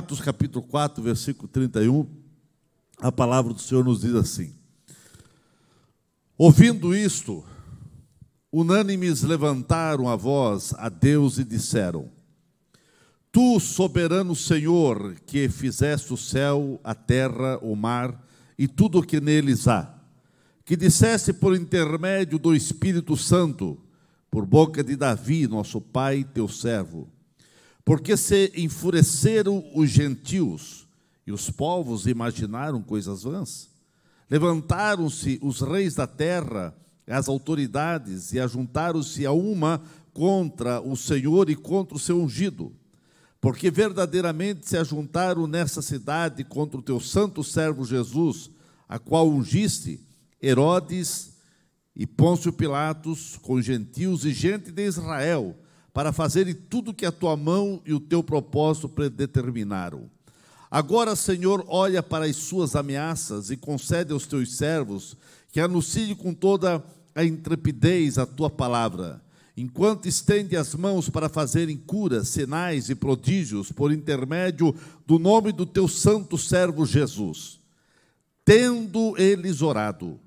Atos capítulo 4, versículo 31, a palavra do Senhor nos diz assim: Ouvindo isto, unânimes levantaram a voz a Deus e disseram: Tu, soberano Senhor, que fizeste o céu, a terra, o mar e tudo o que neles há, que disseste por intermédio do Espírito Santo, por boca de Davi, nosso pai, teu servo, porque se enfureceram os gentios e os povos imaginaram coisas vãs. Levantaram-se os reis da terra, as autoridades, e ajuntaram-se a uma contra o Senhor e contra o seu ungido porque verdadeiramente se ajuntaram nessa cidade contra o teu santo servo Jesus, a qual ungiste Herodes e Pôncio Pilatos, com gentios e gente de Israel, para fazerem tudo que a tua mão e o teu propósito predeterminaram. Agora, Senhor, olha para as suas ameaças e concede aos teus servos que anunciem com toda a intrepidez a tua palavra enquanto estende as mãos para fazerem curas, sinais e prodígios por intermédio do nome do teu santo servo Jesus. Tendo eles orado,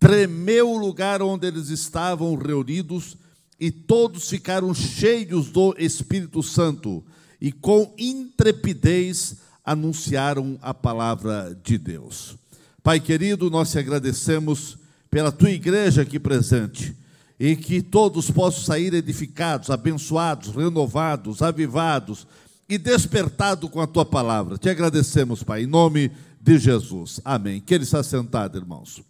tremeu o lugar onde eles estavam reunidos e todos ficaram cheios do Espírito Santo e com intrepidez anunciaram a palavra de Deus. Pai querido, nós te agradecemos pela tua igreja aqui presente e que todos possam sair edificados, abençoados, renovados, avivados e despertados com a tua palavra. Te agradecemos, Pai, em nome de Jesus. Amém. Que ele está sentado, irmãos.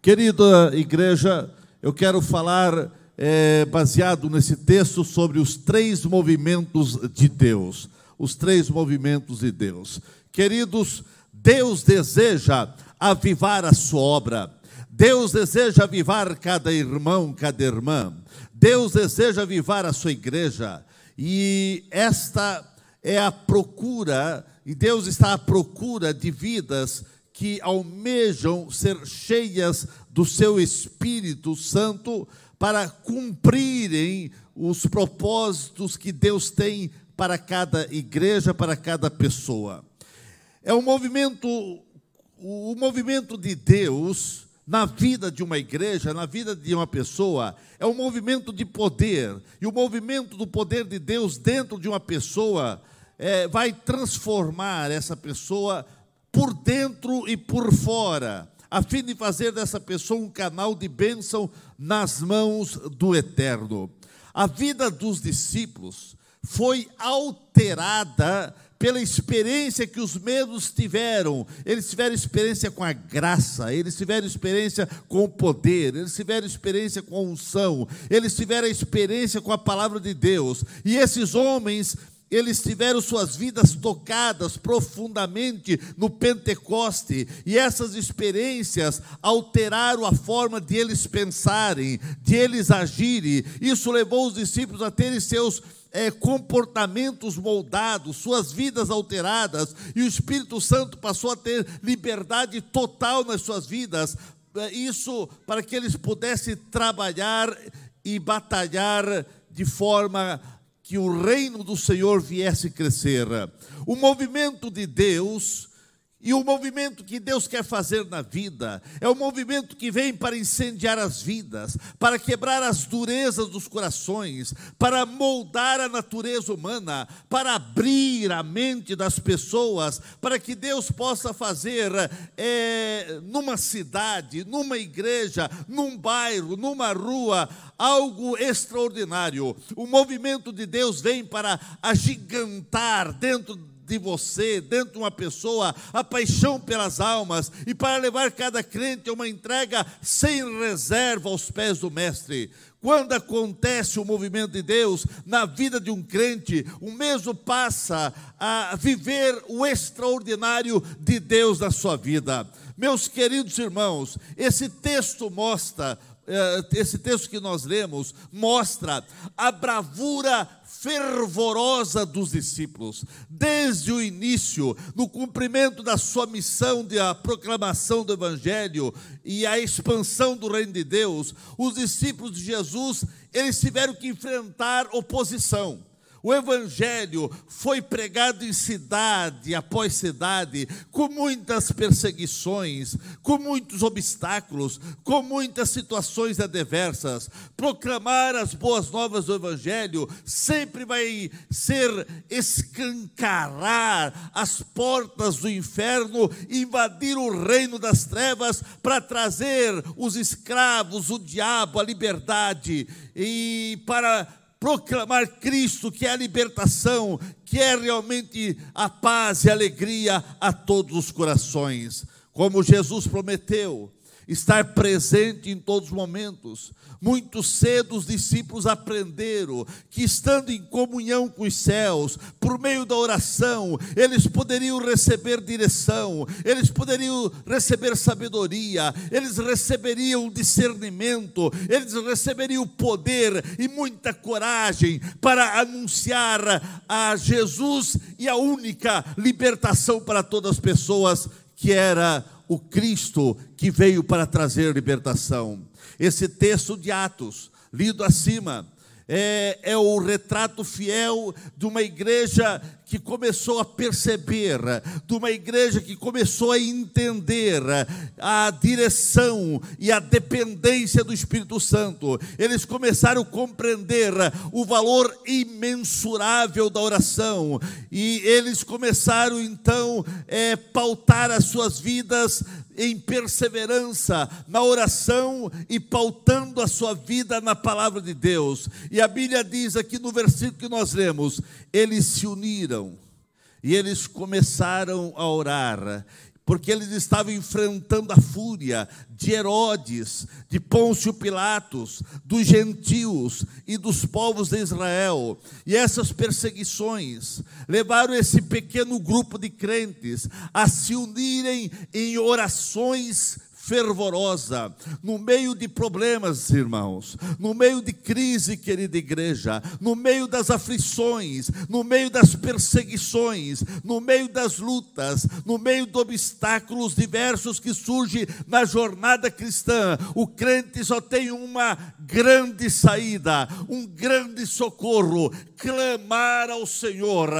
Querida igreja, eu quero falar é, baseado nesse texto sobre os três movimentos de Deus. Os três movimentos de Deus. Queridos, Deus deseja avivar a sua obra. Deus deseja avivar cada irmão, cada irmã. Deus deseja avivar a sua igreja. E esta é a procura, e Deus está à procura de vidas que almejam ser cheias do seu Espírito Santo para cumprirem os propósitos que Deus tem para cada igreja, para cada pessoa. É um movimento, o movimento de Deus na vida de uma igreja, na vida de uma pessoa, é um movimento de poder. E o movimento do poder de Deus dentro de uma pessoa é, vai transformar essa pessoa por dentro e por fora, a fim de fazer dessa pessoa um canal de bênção nas mãos do Eterno. A vida dos discípulos foi alterada pela experiência que os medos tiveram. Eles tiveram experiência com a graça, eles tiveram experiência com o poder, eles tiveram experiência com a unção, eles tiveram experiência com a palavra de Deus. E esses homens eles tiveram suas vidas tocadas profundamente no Pentecoste, e essas experiências alteraram a forma de eles pensarem, de eles agirem. Isso levou os discípulos a terem seus é, comportamentos moldados, suas vidas alteradas, e o Espírito Santo passou a ter liberdade total nas suas vidas. É, isso para que eles pudessem trabalhar e batalhar de forma que o reino do Senhor viesse crescer. O movimento de Deus e o movimento que Deus quer fazer na vida é o movimento que vem para incendiar as vidas, para quebrar as durezas dos corações, para moldar a natureza humana, para abrir a mente das pessoas, para que Deus possa fazer é, numa cidade, numa igreja, num bairro, numa rua, algo extraordinário. O movimento de Deus vem para agigantar dentro de você, dentro de uma pessoa, a paixão pelas almas e para levar cada crente a uma entrega sem reserva aos pés do Mestre. Quando acontece o movimento de Deus na vida de um crente, o mesmo passa a viver o extraordinário de Deus na sua vida. Meus queridos irmãos, esse texto mostra esse texto que nós lemos mostra a bravura fervorosa dos discípulos, desde o início, no cumprimento da sua missão de a proclamação do Evangelho e a expansão do reino de Deus, os discípulos de Jesus, eles tiveram que enfrentar oposição. O Evangelho foi pregado em cidade após cidade, com muitas perseguições, com muitos obstáculos, com muitas situações adversas. Proclamar as boas novas do Evangelho sempre vai ser escancarar as portas do inferno, invadir o reino das trevas para trazer os escravos, o diabo, a liberdade e para proclamar Cristo, que é a libertação, que é realmente a paz e a alegria a todos os corações. Como Jesus prometeu, estar presente em todos os momentos. Muito cedo os discípulos aprenderam que, estando em comunhão com os céus, por meio da oração, eles poderiam receber direção, eles poderiam receber sabedoria, eles receberiam discernimento, eles receberiam poder e muita coragem para anunciar a Jesus e a única libertação para todas as pessoas, que era o Cristo que veio para trazer libertação. Esse texto de Atos, lido acima, é, é, o retrato fiel de uma igreja que começou a perceber, de uma igreja que começou a entender a direção e a dependência do Espírito Santo. Eles começaram a compreender o valor imensurável da oração e eles começaram então a é, pautar as suas vidas em perseverança na oração e pautando a sua vida na palavra de Deus. E a Bíblia diz aqui no versículo que nós lemos: eles se uniram e eles começaram a orar porque eles estavam enfrentando a fúria de Herodes, de Pôncio Pilatos, dos gentios e dos povos de Israel. E essas perseguições levaram esse pequeno grupo de crentes a se unirem em orações fervorosa, no meio de problemas, irmãos, no meio de crise, querida igreja, no meio das aflições, no meio das perseguições, no meio das lutas, no meio de obstáculos diversos que surgem na jornada cristã, o crente só tem uma grande saída, um grande socorro: clamar ao Senhor,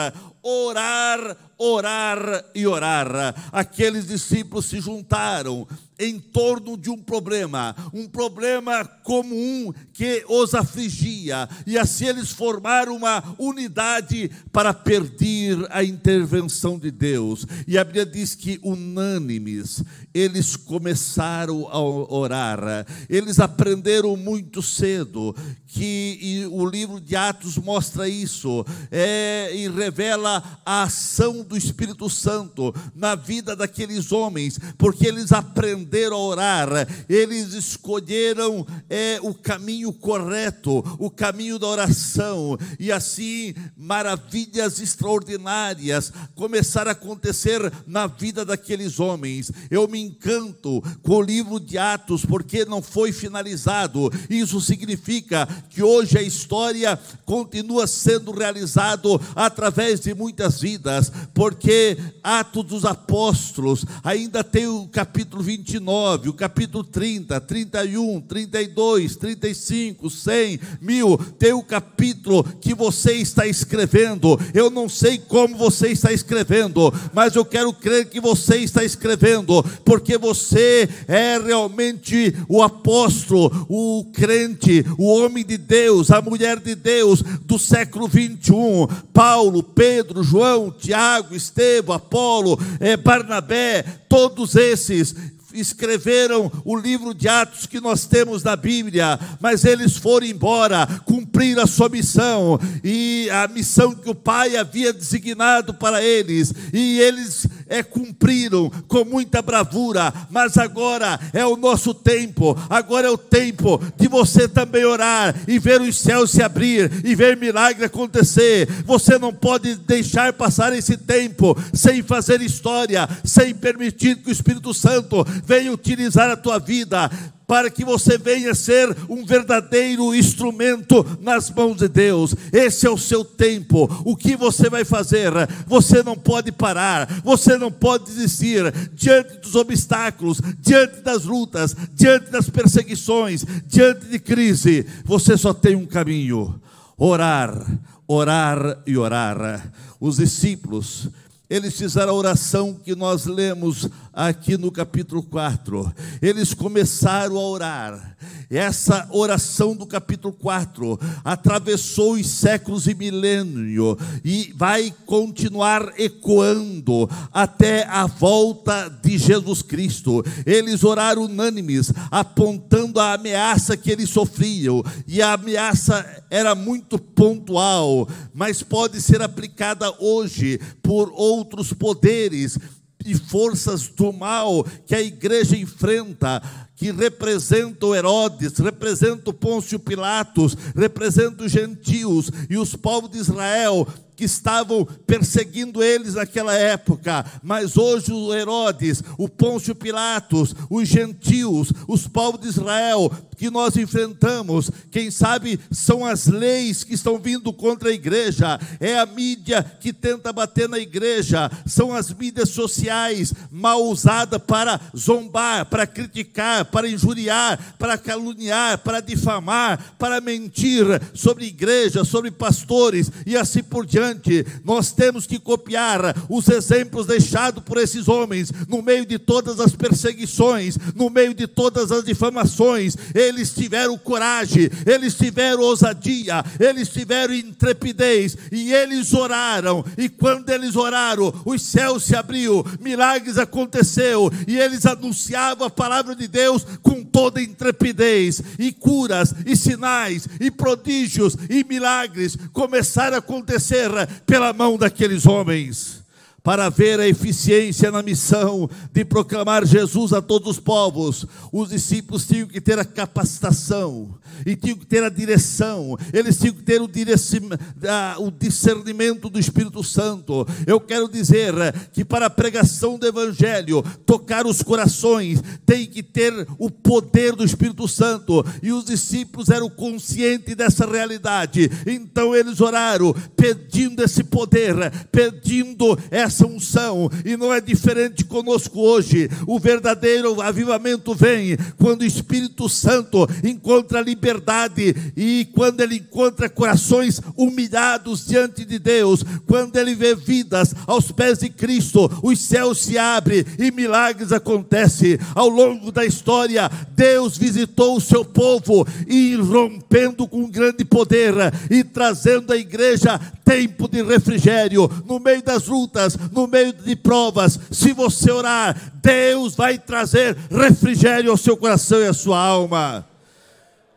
orar, orar e orar. Aqueles discípulos se juntaram em torno de um problema, um problema comum que os afligia, e assim eles formaram uma unidade para perder a intervenção de Deus. E a Bíblia diz que unânimes eles começaram a orar. Eles aprenderam muito cedo que o livro de Atos mostra isso é, e revela a ação do Espírito Santo na vida daqueles homens, porque eles aprenderam a orar, eles escolheram é, o caminho correto, o caminho da oração, e assim maravilhas extraordinárias começaram a acontecer na vida daqueles homens. Eu me encanto com o livro de Atos, porque não foi finalizado, isso significa que hoje a história continua sendo realizado através de muitas vidas, porque Atos dos Apóstolos ainda tem o capítulo 29, o capítulo 30, 31, 32, 35, 100, mil, tem o capítulo que você está escrevendo. Eu não sei como você está escrevendo, mas eu quero crer que você está escrevendo, porque você é realmente o apóstolo, o crente, o homem de Deus, a mulher de Deus do século 21. Paulo, Pedro, João, Tiago, Estevão, Apolo, é, Barnabé, todos esses escreveram o livro de Atos que nós temos na Bíblia, mas eles foram embora, cumprir a sua missão e a missão que o Pai havia designado para eles, e eles é, cumpriram com muita bravura, mas agora é o nosso tempo, agora é o tempo de você também orar e ver os céus se abrir e ver milagre acontecer. Você não pode deixar passar esse tempo sem fazer história, sem permitir que o Espírito Santo venha utilizar a tua vida para que você venha ser um verdadeiro instrumento nas mãos de Deus. Esse é o seu tempo. O que você vai fazer? Você não pode parar, você não pode desistir diante dos obstáculos, diante das lutas, diante das perseguições, diante de crise. Você só tem um caminho Orar, orar e orar. Os discípulos, eles fizeram a oração que nós lemos aqui no capítulo 4. Eles começaram a orar. Essa oração do capítulo 4 atravessou os séculos e milênio e vai continuar ecoando até a volta de Jesus Cristo. Eles oraram unânimes, apontando a ameaça que eles sofriam, e a ameaça era muito pontual, mas pode ser aplicada hoje por outros poderes e forças do mal que a igreja enfrenta, que representa o Herodes, representa o Pôncio Pilatos, representa os gentios e os povos de Israel, que estavam perseguindo eles naquela época, mas hoje o Herodes, o Pôncio Pilatos, os gentios, os povos de Israel que nós enfrentamos, quem sabe são as leis que estão vindo contra a igreja, é a mídia que tenta bater na igreja, são as mídias sociais mal usadas para zombar, para criticar, para injuriar, para caluniar, para difamar, para mentir sobre igreja, sobre pastores e assim por diante nós temos que copiar os exemplos deixados por esses homens no meio de todas as perseguições, no meio de todas as difamações. Eles tiveram coragem, eles tiveram ousadia, eles tiveram intrepidez e eles oraram. E quando eles oraram, os céus se abriu, milagres aconteceu e eles anunciavam a palavra de Deus com toda intrepidez e curas e sinais e prodígios e milagres começaram a acontecer pela mão daqueles homens para ver a eficiência na missão de proclamar Jesus a todos os povos, os discípulos tinham que ter a capacitação, e tinham que ter a direção, eles tinham que ter o, o discernimento do Espírito Santo. Eu quero dizer que para a pregação do Evangelho, tocar os corações, tem que ter o poder do Espírito Santo, e os discípulos eram conscientes dessa realidade, então eles oraram, pedindo esse poder, pedindo essa essa unção, e não é diferente conosco hoje. O verdadeiro avivamento vem quando o Espírito Santo encontra liberdade e quando ele encontra corações humilhados diante de Deus, quando ele vê vidas aos pés de Cristo, os céus se abrem e milagres acontecem. Ao longo da história, Deus visitou o seu povo e rompendo com grande poder e trazendo à igreja tempo de refrigério no meio das lutas, no meio de provas, se você orar, Deus vai trazer refrigério ao seu coração e à sua alma.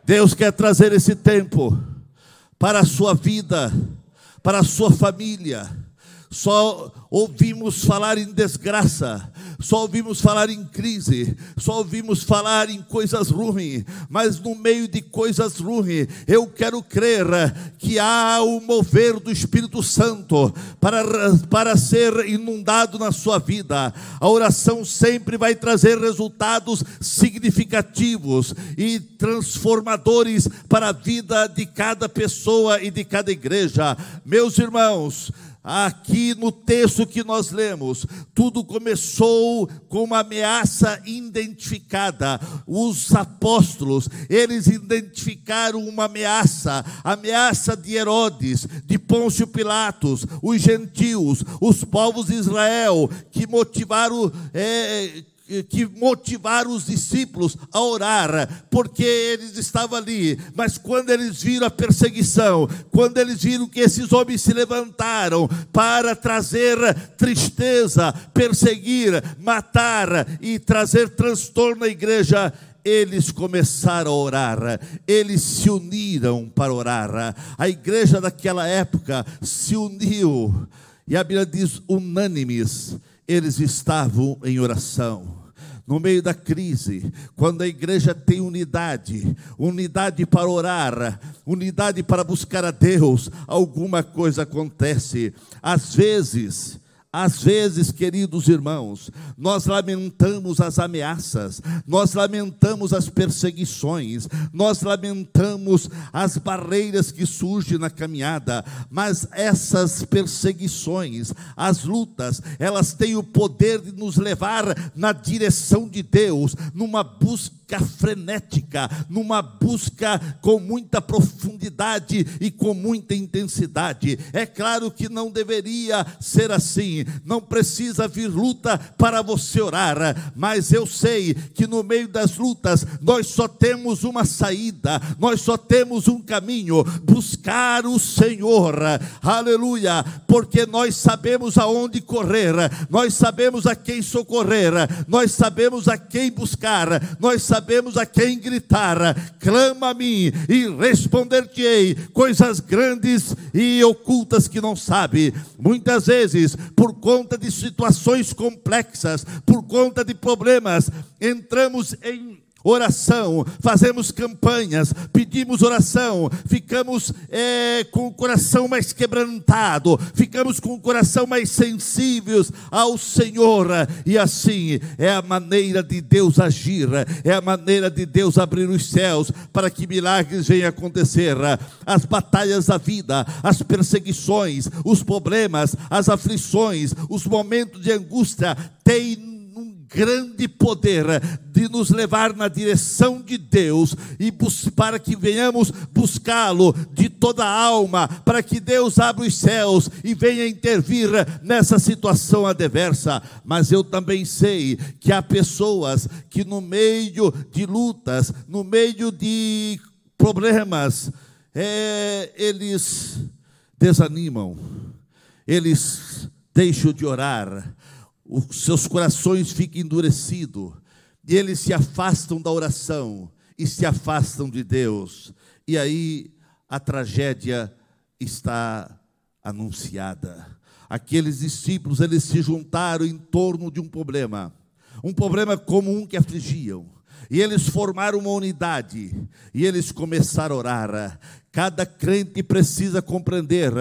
Deus quer trazer esse tempo para a sua vida, para a sua família. Só ouvimos falar em desgraça, só ouvimos falar em crise, só ouvimos falar em coisas ruins, mas no meio de coisas ruins, eu quero crer que há o mover do Espírito Santo para, para ser inundado na sua vida. A oração sempre vai trazer resultados significativos e transformadores para a vida de cada pessoa e de cada igreja. Meus irmãos, Aqui no texto que nós lemos, tudo começou com uma ameaça identificada. Os apóstolos, eles identificaram uma ameaça, ameaça de Herodes, de Pôncio Pilatos, os gentios, os povos de Israel, que motivaram, é, que motivaram os discípulos a orar, porque eles estavam ali, mas quando eles viram a perseguição, quando eles viram que esses homens se levantaram para trazer tristeza, perseguir, matar e trazer transtorno à igreja, eles começaram a orar, eles se uniram para orar. A igreja daquela época se uniu, e a Bíblia diz unânimes, eles estavam em oração no meio da crise, quando a igreja tem unidade, unidade para orar, unidade para buscar a Deus, alguma coisa acontece. Às vezes, às vezes, queridos irmãos, nós lamentamos as ameaças, nós lamentamos as perseguições, nós lamentamos as barreiras que surgem na caminhada, mas essas perseguições, as lutas, elas têm o poder de nos levar na direção de Deus, numa busca busca frenética, numa busca com muita profundidade e com muita intensidade. É claro que não deveria ser assim, não precisa vir luta para você orar, mas eu sei que no meio das lutas nós só temos uma saída, nós só temos um caminho: buscar o Senhor, aleluia, porque nós sabemos aonde correr, nós sabemos a quem socorrer, nós sabemos a quem buscar, nós sabemos a quem gritar: clama a mim e responder-te-ei coisas grandes e ocultas que não sabe. Muitas vezes, por conta de situações complexas, por conta de problemas, entramos em oração, fazemos campanhas, pedimos oração, ficamos é, com o coração mais quebrantado, ficamos com o coração mais sensíveis ao Senhor, e assim é a maneira de Deus agir, é a maneira de Deus abrir os céus para que milagres venham acontecer. As batalhas da vida, as perseguições, os problemas, as aflições, os momentos de angústia têm grande poder de nos levar na direção de Deus e para que venhamos buscá-lo de toda a alma, para que Deus abra os céus e venha intervir nessa situação adversa. Mas eu também sei que há pessoas que no meio de lutas, no meio de problemas, é, eles desanimam, eles deixam de orar, os seus corações ficam endurecidos, e eles se afastam da oração e se afastam de Deus. E aí a tragédia está anunciada. Aqueles discípulos, eles se juntaram em torno de um problema, um problema comum que afligiam. E eles formaram uma unidade, e eles começaram a orar. Cada crente precisa compreender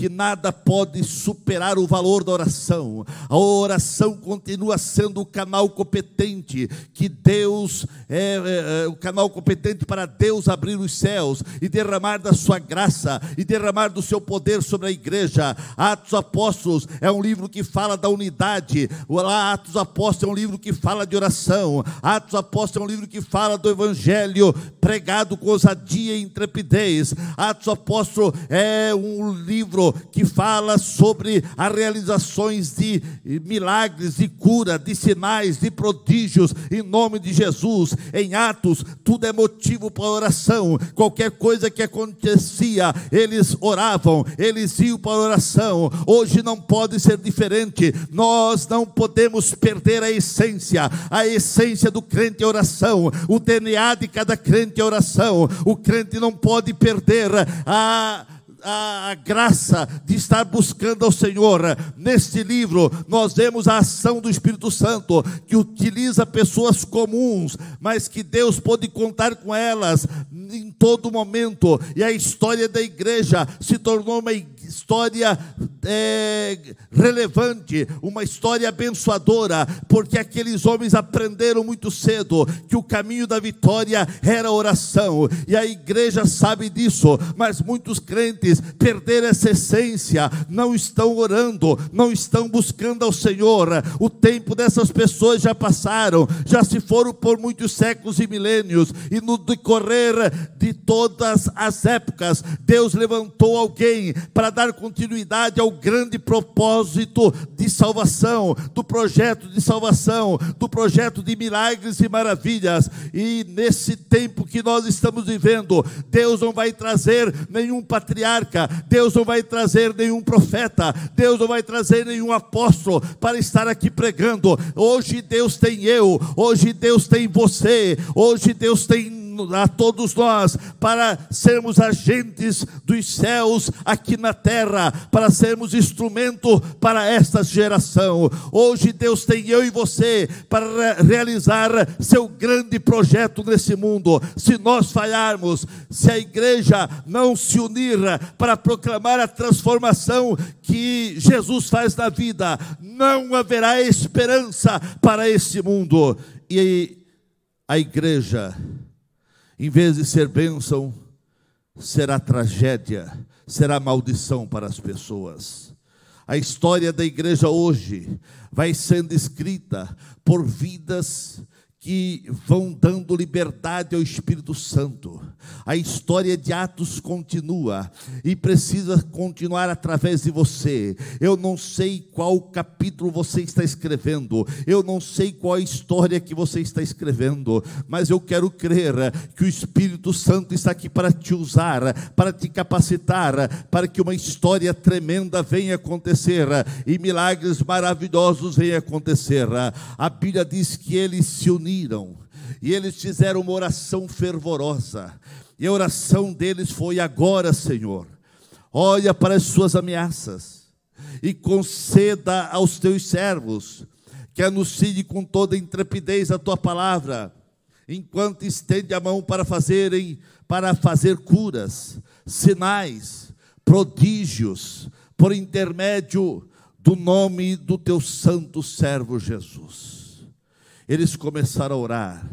que nada pode superar o valor da oração. A oração continua sendo o canal competente que Deus é, é, é, o canal competente para Deus abrir os céus e derramar da sua graça e derramar do seu poder sobre a igreja. Atos Apóstolos é um livro que fala da unidade. Lá Atos Apóstolos é um livro que fala de oração. Atos Apóstolos é um livro que fala do evangelho pregado com ousadia e intrepidez. Atos Apóstolos é um livro que fala sobre as realizações de milagres, de cura, de sinais, de prodígios, em nome de Jesus. Em Atos, tudo é motivo para oração. Qualquer coisa que acontecia, eles oravam, eles iam para oração. Hoje não pode ser diferente. Nós não podemos perder a essência. A essência do crente é oração. O DNA de cada crente é oração. O crente não pode perder a a, graça de estar buscando ao Senhor. Neste livro, nós vemos a ação do Espírito Santo, que utiliza pessoas comuns, mas que Deus pode contar com elas em todo momento. E a história da igreja se tornou uma história é, relevante, uma história abençoadora, porque aqueles homens aprenderam muito cedo que o caminho da vitória era oração, e a igreja sabe disso, mas muitos crentes perderam essa essência, não estão orando, não estão buscando ao Senhor. O tempo dessas pessoas já passaram, já se foram por muitos séculos e milênios, e no decorrer de todas as épocas, Deus levantou alguém para dar continuidade ao grande propósito de salvação, do projeto de salvação, do projeto de milagres e maravilhas. E nesse tempo que nós estamos vivendo, Deus não vai trazer nenhum patriarca, Deus não vai trazer nenhum profeta, Deus não vai trazer nenhum apóstolo para estar aqui pregando. Hoje Deus tem eu, hoje Deus tem você, hoje Deus tem a todos nós para sermos agentes dos céus aqui na terra, para sermos instrumento para esta geração. Hoje Deus tem eu e você para realizar seu grande projeto nesse mundo. Se nós falharmos, se a igreja não se unir para proclamar a transformação que Jesus faz na vida, não haverá esperança para esse mundo. E a igreja em vez de ser bênção, será tragédia, será maldição para as pessoas. A história da igreja hoje vai sendo escrita por vidas que vão dando liberdade ao Espírito Santo. A história de Atos continua e precisa continuar através de você. Eu não sei qual capítulo você está escrevendo, eu não sei qual a história que você está escrevendo, mas eu quero crer que o Espírito Santo está aqui para te usar, para te capacitar, para que uma história tremenda venha acontecer e milagres maravilhosos venham acontecer. A Bíblia diz que eles se uniram e eles fizeram uma oração fervorosa. E a oração deles foi: agora, Senhor, olha para as suas ameaças e conceda aos teus servos que anuncie com toda intrepidez a tua palavra, enquanto estende a mão para fazerem para fazer curas, sinais, prodígios, por intermédio do nome do teu santo servo Jesus eles começaram a orar: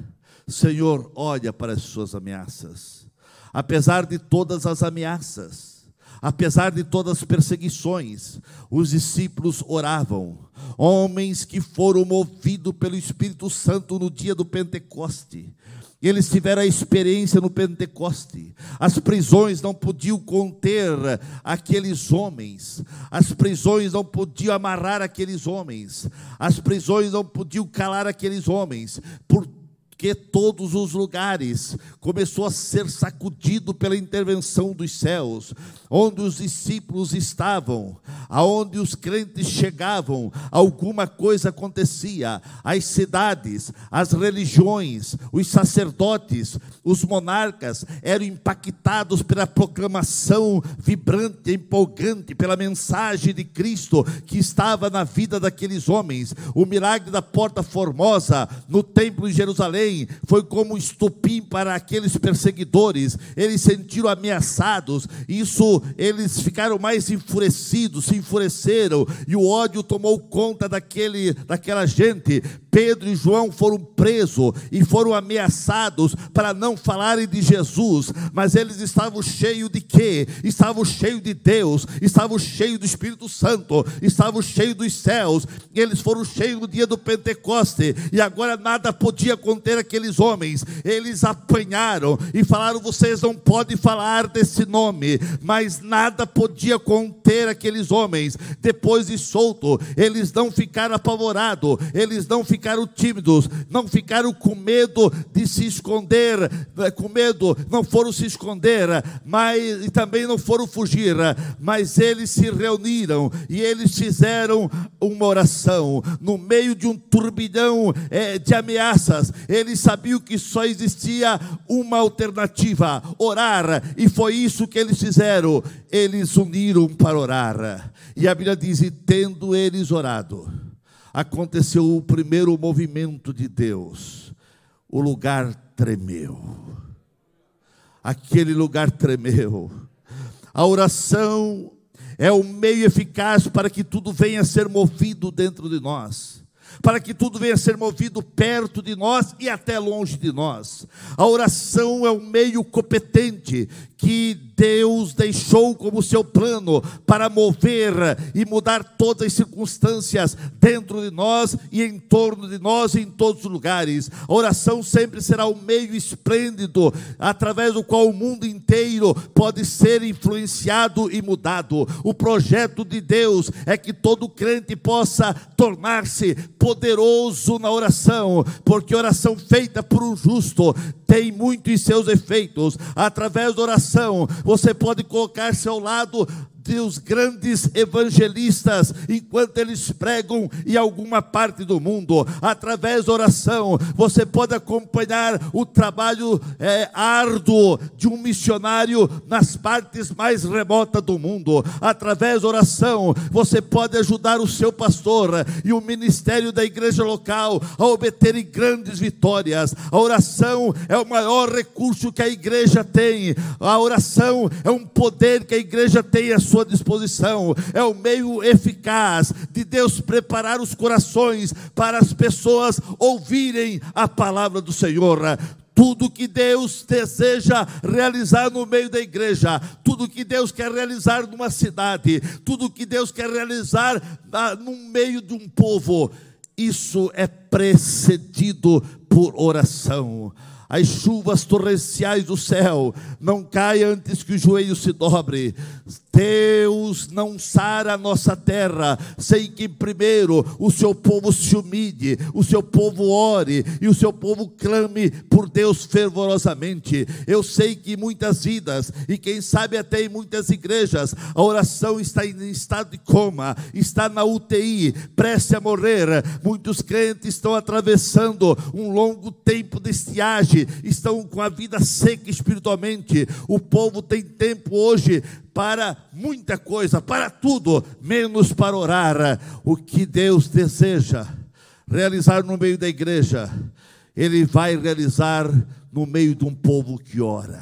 Senhor, olha para as suas ameaças. Apesar de todas as ameaças, apesar de todas as perseguições, os discípulos oravam. Homens que foram movidos pelo Espírito Santo no dia do Pentecoste. Eles tiveram a experiência no Pentecoste. As prisões não podiam conter aqueles homens. As prisões não podiam amarrar aqueles homens. As prisões não podiam calar aqueles homens. Por que todos os lugares começou a ser sacudido pela intervenção dos céus, onde os discípulos estavam, aonde os crentes chegavam, alguma coisa acontecia. As cidades, as religiões, os sacerdotes, os monarcas eram impactados pela proclamação vibrante, empolgante, pela mensagem de Cristo que estava na vida daqueles homens. O milagre da porta formosa no templo de Jerusalém foi como estupim para aqueles perseguidores. Eles sentiram ameaçados, isso eles ficaram mais enfurecidos, se enfureceram e o ódio tomou conta daquele, daquela gente. Pedro e João foram presos e foram ameaçados para não falarem de Jesus, mas eles estavam cheios de quê? Estavam cheios de Deus, estavam cheios do Espírito Santo, estavam cheios dos céus. Eles foram cheios no dia do Pentecoste e agora nada podia conter aqueles homens. Eles apanharam e falaram: "Vocês não podem falar desse nome", mas nada podia conter aqueles homens. Depois de solto, eles não ficaram apavorados, eles não ficaram tímidos, não ficaram com medo de se esconder, né, com medo, não foram se esconder, mas e também não foram fugir, mas eles se reuniram e eles fizeram uma oração no meio de um turbilhão é, de ameaças. Eles sabiam que só existia uma alternativa: orar, e foi isso que eles fizeram. Eles uniram para orar. E a Bíblia diz: e tendo eles orado aconteceu o primeiro movimento de Deus, o lugar tremeu. Aquele lugar tremeu. A oração é o meio eficaz para que tudo venha a ser movido dentro de nós para que tudo venha a ser movido perto de nós e até longe de nós. A oração é um meio competente que Deus deixou como seu plano para mover e mudar todas as circunstâncias dentro de nós e em torno de nós em todos os lugares. A oração sempre será um meio esplêndido através do qual o mundo inteiro pode ser influenciado e mudado. O projeto de Deus é que todo crente possa tornar-se poderoso na oração, porque oração feita por um justo tem muito em seus efeitos. Através da oração, você pode colocar-se ao lado os grandes evangelistas, enquanto eles pregam em alguma parte do mundo, através da oração, você pode acompanhar o trabalho é, árduo de um missionário nas partes mais remotas do mundo, através da oração, você pode ajudar o seu pastor e o ministério da igreja local a obterem grandes vitórias. A oração é o maior recurso que a igreja tem, a oração é um poder que a igreja tem à sua sua disposição, é o meio eficaz de Deus preparar os corações para as pessoas ouvirem a palavra do Senhor tudo que Deus deseja realizar no meio da igreja, tudo que Deus quer realizar numa cidade, tudo que Deus quer realizar no meio de um povo, isso é precedido por oração as chuvas torrenciais do céu não caiam antes que o joelho se dobre. Deus não sara a nossa terra sem que primeiro o seu povo se humilhe, o seu povo ore e o seu povo clame por Deus fervorosamente. Eu sei que muitas vidas e quem sabe até em muitas igrejas a oração está em estado de coma, está na UTI, prestes a morrer. Muitos crentes estão atravessando um longo tempo de estiagem, estão com a vida seca espiritualmente. O povo tem tempo hoje para muita coisa, para tudo, menos para orar. O que Deus deseja realizar no meio da igreja, Ele vai realizar no meio de um povo que ora.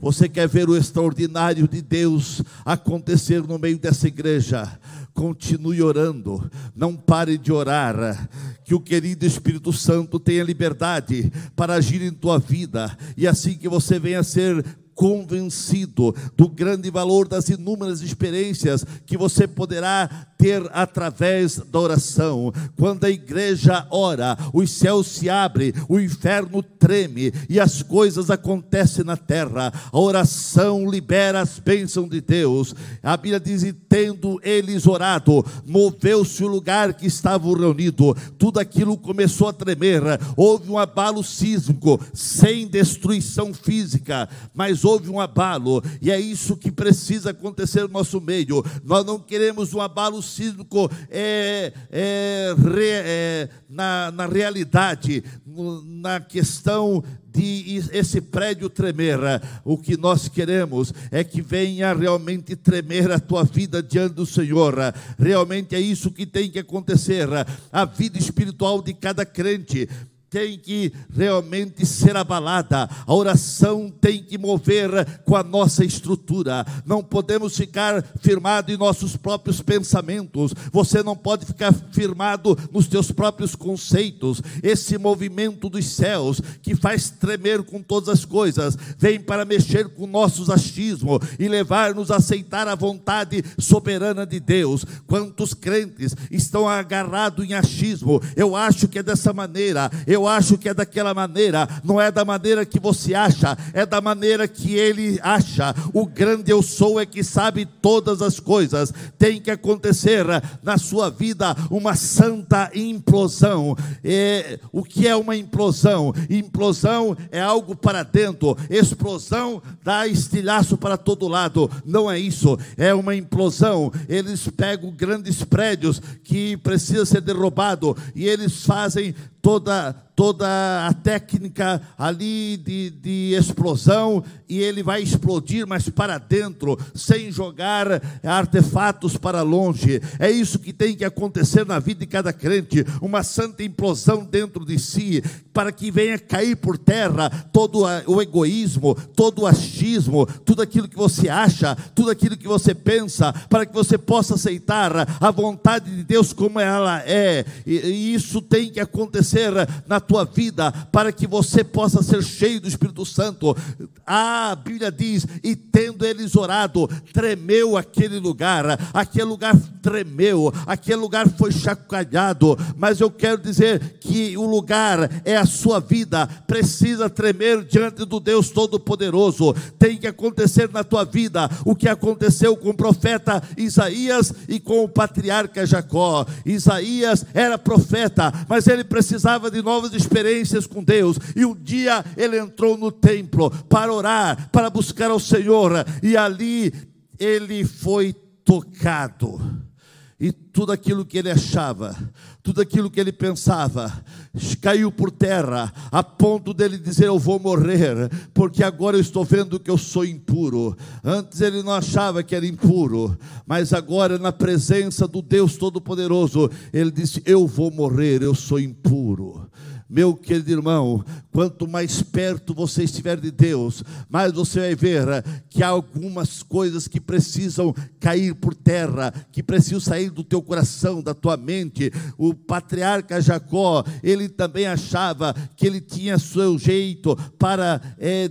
Você quer ver o extraordinário de Deus acontecer no meio dessa igreja? Continue orando, não pare de orar. Que o querido Espírito Santo tenha liberdade para agir em tua vida, e assim que você venha a ser convencido do grande valor das inúmeras experiências que você poderá ter através da oração. Quando a igreja ora, os céus se abrem, o inferno treme e as coisas acontecem na terra. A oração libera as bênçãos de Deus. A Bíblia diz: e tendo eles orado, moveu-se o lugar que estavam reunidos, tudo aquilo começou a tremer. Houve um abalo sísmico, sem destruição física, mas houve um abalo, e é isso que precisa acontecer no nosso meio. Nós não queremos um abalo sísmico é, é, re, é, na, na realidade, na questão de esse prédio tremer. O que nós queremos é que venha realmente tremer a tua vida diante do Senhor. Realmente é isso que tem que acontecer. A vida espiritual de cada crente tem que realmente ser abalada, a oração tem que mover com a nossa estrutura, não podemos ficar firmado em nossos próprios pensamentos, você não pode ficar firmado nos teus próprios conceitos, esse movimento dos céus que faz tremer com todas as coisas, vem para mexer com nossos achismos e levar-nos a aceitar a vontade soberana de Deus. Quantos crentes estão agarrados em achismo? Eu acho que é dessa maneira, eu acho que é daquela maneira, não é da maneira que você acha, é da maneira que ele acha. O grande eu sou é que sabe todas as coisas. Tem que acontecer na sua vida uma santa implosão. É, o que é uma implosão? Implosão é algo para dentro, explosão dá estilhaço para todo lado. Não é isso, é uma implosão. Eles pegam grandes prédios que precisam ser derrubados e eles fazem toda, toda a técnica ali de, de explosão e ele vai explodir, mas para dentro, sem jogar artefatos para longe. É isso que tem que acontecer na vida de cada crente, uma santa implosão dentro de si, para que venha cair por terra todo o egoísmo, todo o achismo, tudo aquilo que você acha, tudo aquilo que você pensa, para que você possa aceitar a vontade de Deus como ela é. E, e isso tem que acontecer acontecer na tua vida para que você possa ser cheio do Espírito Santo. A Bíblia diz: e tendo eles orado, tremeu aquele lugar, aquele lugar tremeu, aquele lugar foi chacoalhado. Mas eu quero dizer que o lugar é a sua vida, precisa tremer diante do Deus Todo-Poderoso. Tem que acontecer na tua vida o que aconteceu com o profeta Isaías e com o patriarca Jacó. Isaías era profeta, mas ele precisava precisava de novas experiências com Deus. E um dia ele entrou no templo para orar, para buscar ao Senhor, e ali ele foi tocado. E tudo aquilo que ele achava, tudo aquilo que ele pensava, caiu por terra, a ponto dele dizer: Eu vou morrer, porque agora eu estou vendo que eu sou impuro. Antes ele não achava que era impuro, mas agora, na presença do Deus Todo-Poderoso, ele disse: Eu vou morrer, eu sou impuro. Meu querido irmão, quanto mais perto você estiver de Deus, mais você vai ver que há algumas coisas que precisam cair por terra, que precisam sair do teu coração, da tua mente. O patriarca Jacó, ele também achava que ele tinha seu jeito para é,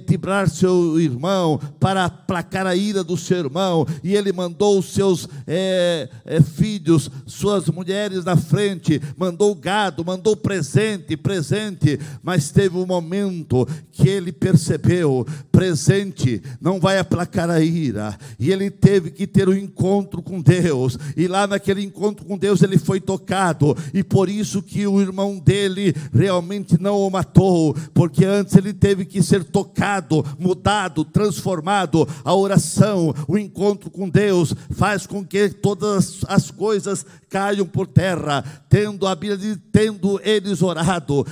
seu irmão, para aplacar a ira do seu irmão, e ele mandou os seus é, é, filhos, suas mulheres na frente, mandou gado, mandou presente, presente presente, mas teve um momento que ele percebeu: presente não vai aplacar a ira, e ele teve que ter um encontro com Deus, e lá naquele encontro com Deus ele foi tocado, e por isso que o irmão dele realmente não o matou, porque antes ele teve que ser tocado, mudado, transformado. A oração, o encontro com Deus faz com que todas as coisas caiam por terra, tendo a Bíblia tendo eles orado,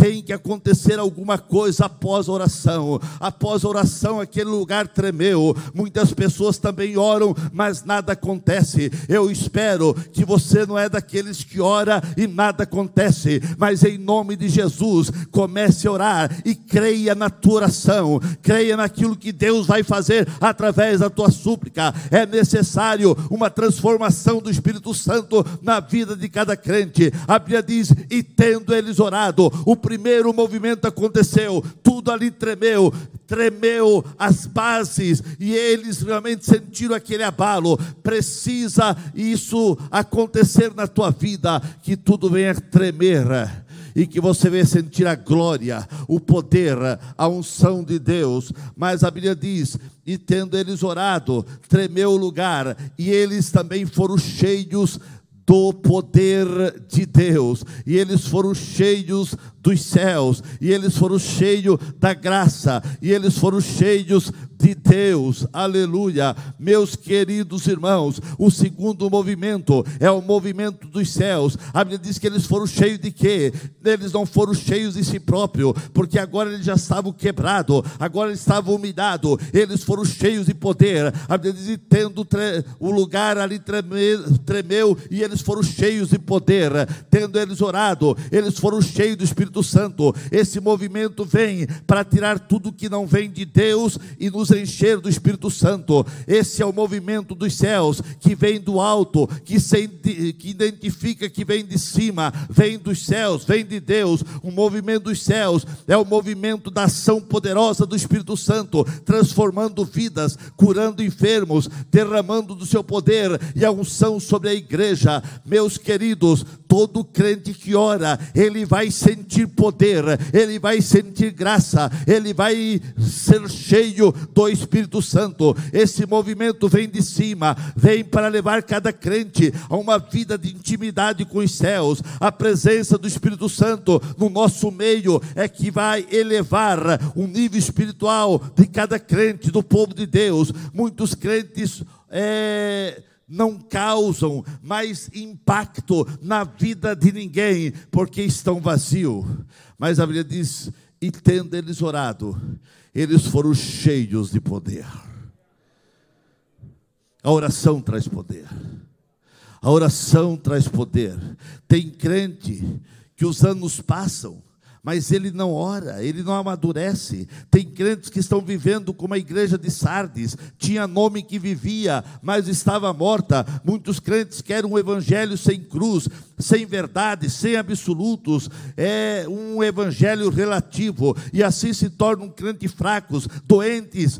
tem que acontecer alguma coisa após a oração. Após a oração, aquele lugar tremeu. Muitas pessoas também oram, mas nada acontece. Eu espero que você não é daqueles que ora e nada acontece, mas em nome de Jesus, comece a orar e creia na tua oração, creia naquilo que Deus vai fazer através da tua súplica. É necessário uma transformação do Espírito Santo na vida de cada crente. A Bíblia diz: e tendo eles orado, o primeiro movimento aconteceu, tudo ali tremeu, tremeu as bases e eles realmente sentiram aquele abalo. Precisa isso acontecer na tua vida, que tudo venha tremer e que você venha sentir a glória, o poder, a unção de Deus. Mas a Bíblia diz: e tendo eles orado, tremeu o lugar, e eles também foram cheios do poder de Deus, e eles foram cheios dos céus, e eles foram cheios da graça, e eles foram cheios de Deus, aleluia. Meus queridos irmãos, o segundo movimento é o movimento dos céus. A Bíblia diz que eles foram cheios de quê? Eles não foram cheios de si próprio, porque agora eles já estavam quebrados, agora eles estavam humilhados, eles foram cheios de poder. A Bíblia diz: tendo o lugar ali tremeu, tremeu, e eles foram cheios de poder, tendo eles orado, eles foram cheios do Espírito Espírito Santo. Esse movimento vem para tirar tudo que não vem de Deus e nos encher do Espírito Santo. Esse é o movimento dos céus que vem do alto, que, se, que identifica que vem de cima, vem dos céus, vem de Deus. O movimento dos céus é o movimento da ação poderosa do Espírito Santo, transformando vidas, curando enfermos, derramando do seu poder e a unção sobre a igreja. Meus queridos, todo crente que ora, ele vai sentir poder, ele vai sentir graça, ele vai ser cheio do Espírito Santo. Esse movimento vem de cima, vem para levar cada crente a uma vida de intimidade com os céus. A presença do Espírito Santo no nosso meio é que vai elevar o nível espiritual de cada crente, do povo de Deus. Muitos crentes. É, não causam mais impacto na vida de ninguém, porque estão vazios. Mas a Bíblia diz: e tendo eles orado, eles foram cheios de poder. A oração traz poder. A oração traz poder. Tem crente que os anos passam mas ele não ora, ele não amadurece. Tem crentes que estão vivendo como a igreja de Sardes, tinha nome que vivia, mas estava morta. Muitos crentes querem um evangelho sem cruz, sem verdade, sem absolutos, é um evangelho relativo, e assim se tornam crentes fracos, doentes,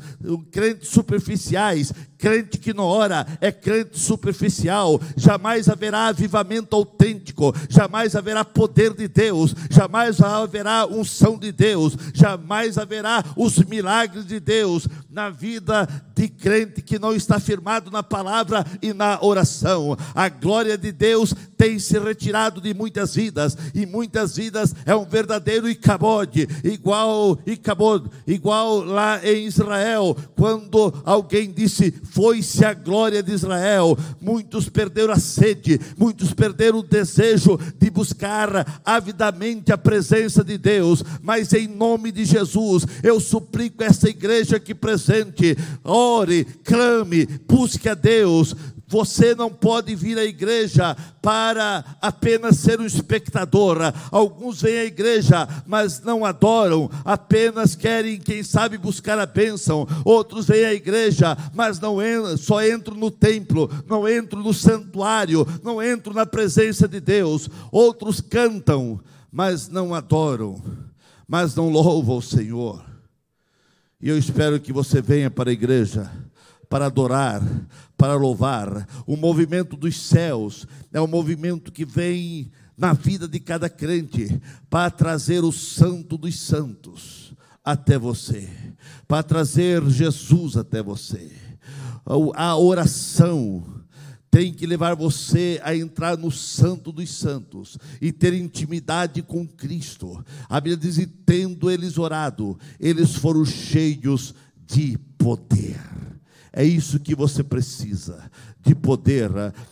crentes superficiais, crente que não ora é crente superficial, jamais haverá avivamento autêntico, jamais haverá poder de Deus, jamais haverá unção de Deus, jamais haverá os milagres de Deus na vida de crente que não está firmado na palavra e na oração. A glória de Deus tem se retirado de muitas vidas, e muitas vidas é um verdadeiro icabode, igual icabode, igual lá em Israel, quando alguém disse: "Foi-se a glória de Israel". Muitos perderam a sede, muitos perderam o desejo de buscar avidamente a presença de Deus, mas em nome de Jesus, eu suplico essa igreja aqui presente, ore, clame, busque a Deus, você não pode vir à igreja para apenas ser um espectador. Alguns vêm à igreja, mas não adoram, apenas querem, quem sabe, buscar a bênção. Outros vêm à igreja, mas não só entram no templo, não entram no santuário, não entram na presença de Deus. Outros cantam, mas não adoram, mas não louvam o Senhor. E eu espero que você venha para a igreja para adorar, para louvar. O movimento dos céus é um movimento que vem na vida de cada crente para trazer o Santo dos Santos até você, para trazer Jesus até você. A oração tem que levar você a entrar no Santo dos Santos e ter intimidade com Cristo. A Bíblia diz: e tendo eles orado, eles foram cheios de poder. É isso que você precisa, de poder.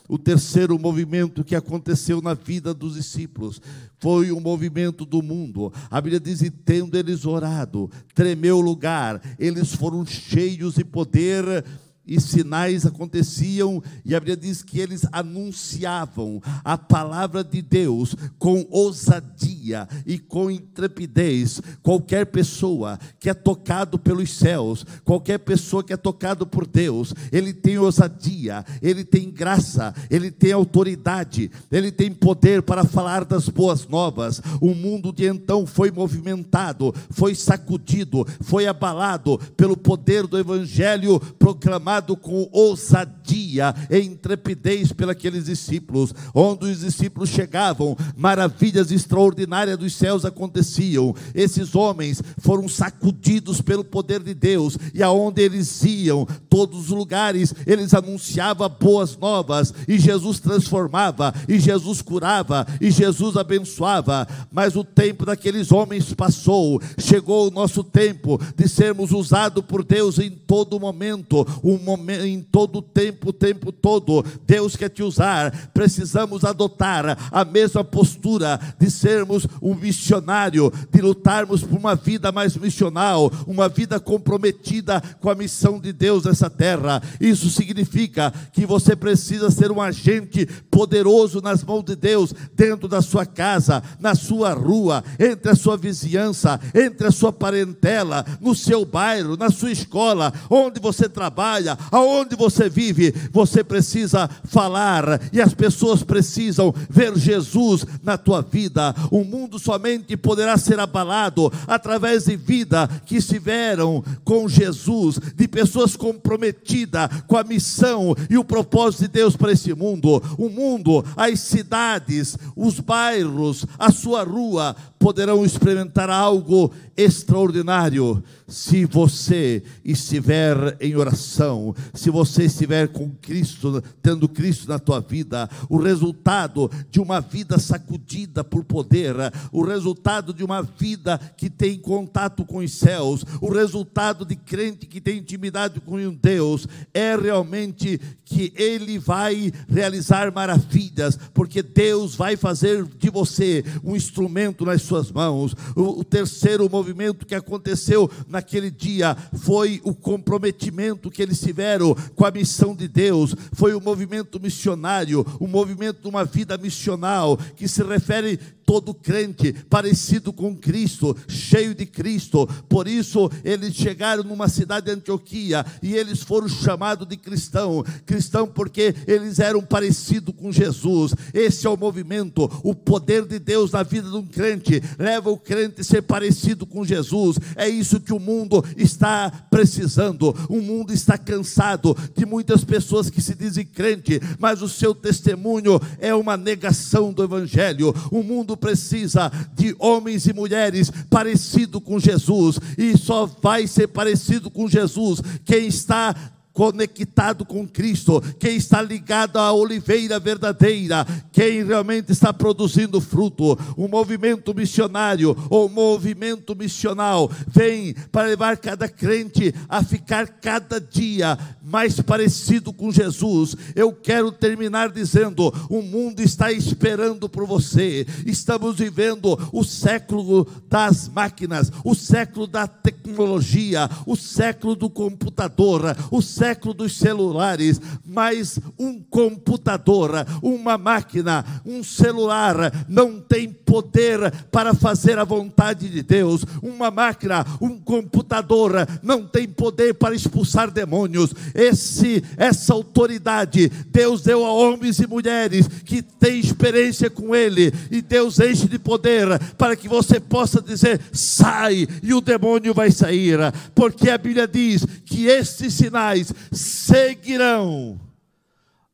O terceiro movimento que aconteceu na vida dos discípulos foi o movimento do mundo. A Bíblia diz: e tendo eles orado, tremeu o lugar, eles foram cheios de poder e sinais aconteciam, e a Bíblia diz que eles anunciavam a palavra de Deus com ousadia e com intrepidez. Qualquer pessoa que é tocado pelos céus, qualquer pessoa que é tocado por Deus, ele tem ousadia, ele tem graça, ele tem autoridade, ele tem poder para falar das boas novas. O mundo de então foi movimentado, foi sacudido, foi abalado pelo poder do evangelho proclamado com ousadia e intrepidez pelos discípulos. Onde os discípulos chegavam, maravilhas extraordinárias dos céus aconteciam. Esses homens foram sacudidos pelo poder de Deus, e aonde eles iam, todos os lugares, eles anunciavam boas novas, e Jesus transformava, e Jesus curava, e Jesus abençoava. Mas o tempo daqueles homens passou, chegou o nosso tempo de sermos usados por Deus em todo momento. Um momento, em todo o tempo, o tempo todo. Deus quer te usar. Precisamos adotar a mesma postura de sermos um missionário, de lutarmos por uma vida mais missional, uma vida comprometida com a missão de Deus nessa terra. Isso significa que você precisa ser um agente poderoso nas mãos de Deus, dentro da sua casa, na sua rua, entre a sua vizinhança, entre a sua parentela, no seu bairro, na sua escola, onde você trabalha, aonde você vive, você precisa falar e as pessoas precisam ver Jesus na tua vida. O mundo somente poderá ser abalado através de vida que estiveram com Jesus, de pessoas comprometidas com a missão e o propósito de Deus para esse mundo. O mundo, as cidades, os bairros, a sua rua poderão experimentar algo extraordinário se você estiver em oração, se você estiver com Cristo, tendo Cristo na tua vida, o resultado de uma vida sacudida por poder, o resultado de uma vida que tem contato com os céus, o resultado de crente que tem intimidade com Deus, é realmente que Ele vai realizar maravilhas, porque Deus vai fazer de você um instrumento nas suas mãos. O, o terceiro movimento que aconteceu naquele dia foi o comprometimento que eles tiveram com a missão de Deus, foi o movimento missionário, o movimento de uma vida missional, que se refere todo crente parecido com Cristo, cheio de Cristo. Por isso, eles chegaram numa cidade de Antioquia e eles foram chamados de cristão. Cristão porque eles eram parecidos com Jesus. Esse é o movimento, o poder de Deus na vida de um crente leva o crente a ser parecido com Jesus. É isso que o mundo está precisando. O mundo está cansado de muitas pessoas que se dizem crente, mas o seu testemunho é uma negação do evangelho. O mundo precisa de homens e mulheres parecidos com Jesus, e só vai ser parecido com Jesus quem está conectado com Cristo, quem está ligado à oliveira verdadeira, quem realmente está produzindo fruto. O movimento missionário ou movimento missional vem para levar cada crente a ficar cada dia mais parecido com Jesus. Eu quero terminar dizendo: o mundo está esperando por você. Estamos vivendo o século das máquinas, o século da tecnologia, o século do computador, o século século dos celulares, mas um computador, uma máquina, um celular não tem poder para fazer a vontade de Deus. Uma máquina, um computador não tem poder para expulsar demônios. Esse essa autoridade Deus deu a homens e mulheres que têm experiência com ele e Deus enche de poder para que você possa dizer: "Sai!" e o demônio vai sair, porque a Bíblia diz que estes sinais seguirão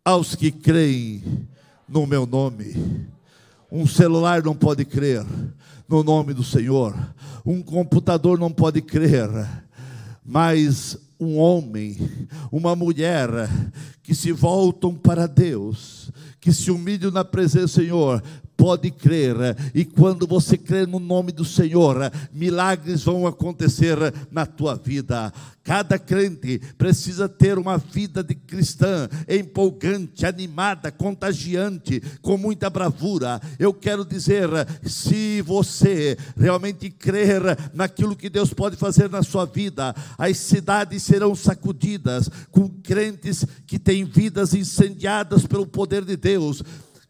aos que creem no meu nome. Um celular não pode crer no nome do Senhor. Um computador não pode crer. Mas um homem, uma mulher que se voltam para Deus, que se humilham na presença do Senhor, pode crer, e quando você crer no nome do Senhor, milagres vão acontecer na tua vida. Cada crente precisa ter uma vida de cristã empolgante, animada, contagiante, com muita bravura. Eu quero dizer, se você realmente crer naquilo que Deus pode fazer na sua vida, as cidades serão sacudidas com crentes que têm vidas incendiadas pelo poder de Deus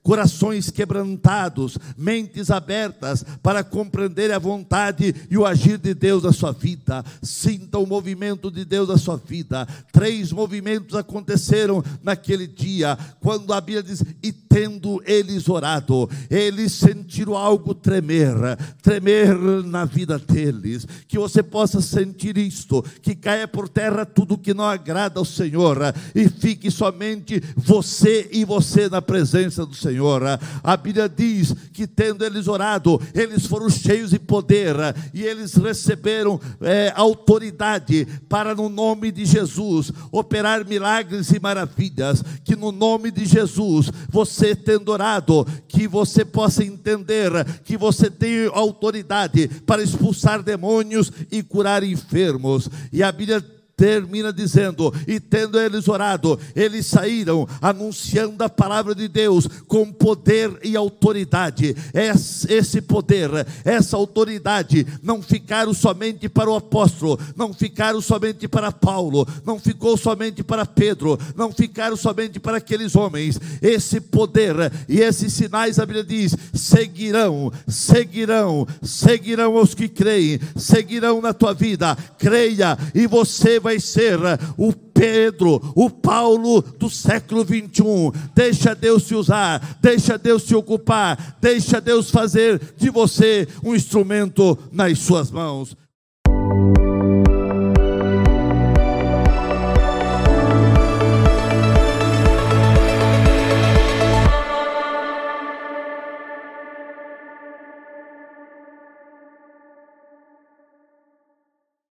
corações quebrantados, mentes abertas para compreender a vontade e o agir de Deus na sua vida. Sinta o movimento de Deus na sua vida. Três movimentos aconteceram naquele dia, quando a Bíblia diz: E tendo eles orado, eles sentiram algo tremer, tremer na vida deles. Que você possa sentir isto, que caia por terra tudo que não agrada ao Senhor e fique somente você e você na presença do Senhor. Senhor. A Bíblia diz que, tendo eles orado, eles foram cheios de poder e eles receberam é, autoridade para, no nome de Jesus, operar milagres e maravilhas. Que no nome de Jesus, você tendo orado, que você possa entender que você tem autoridade para expulsar demônios e curar enfermos. E a Bíblia termina dizendo: E tendo eles orado, eles saíram anunciando a palavra de Deus com poder e autoridade. Esse poder, essa autoridade não ficaram somente para o apóstolo, não ficaram somente para Paulo, não ficou somente para Pedro, não ficaram somente para aqueles homens. Esse poder e esses sinais, a Bíblia diz: seguirão, seguirão, seguirão os que creem, seguirão na tua vida. Creia e você vai ser o Pedro, o Paulo do século 21. Deixa Deus te usar, deixa Deus te ocupar, deixa Deus fazer de você um instrumento nas suas mãos.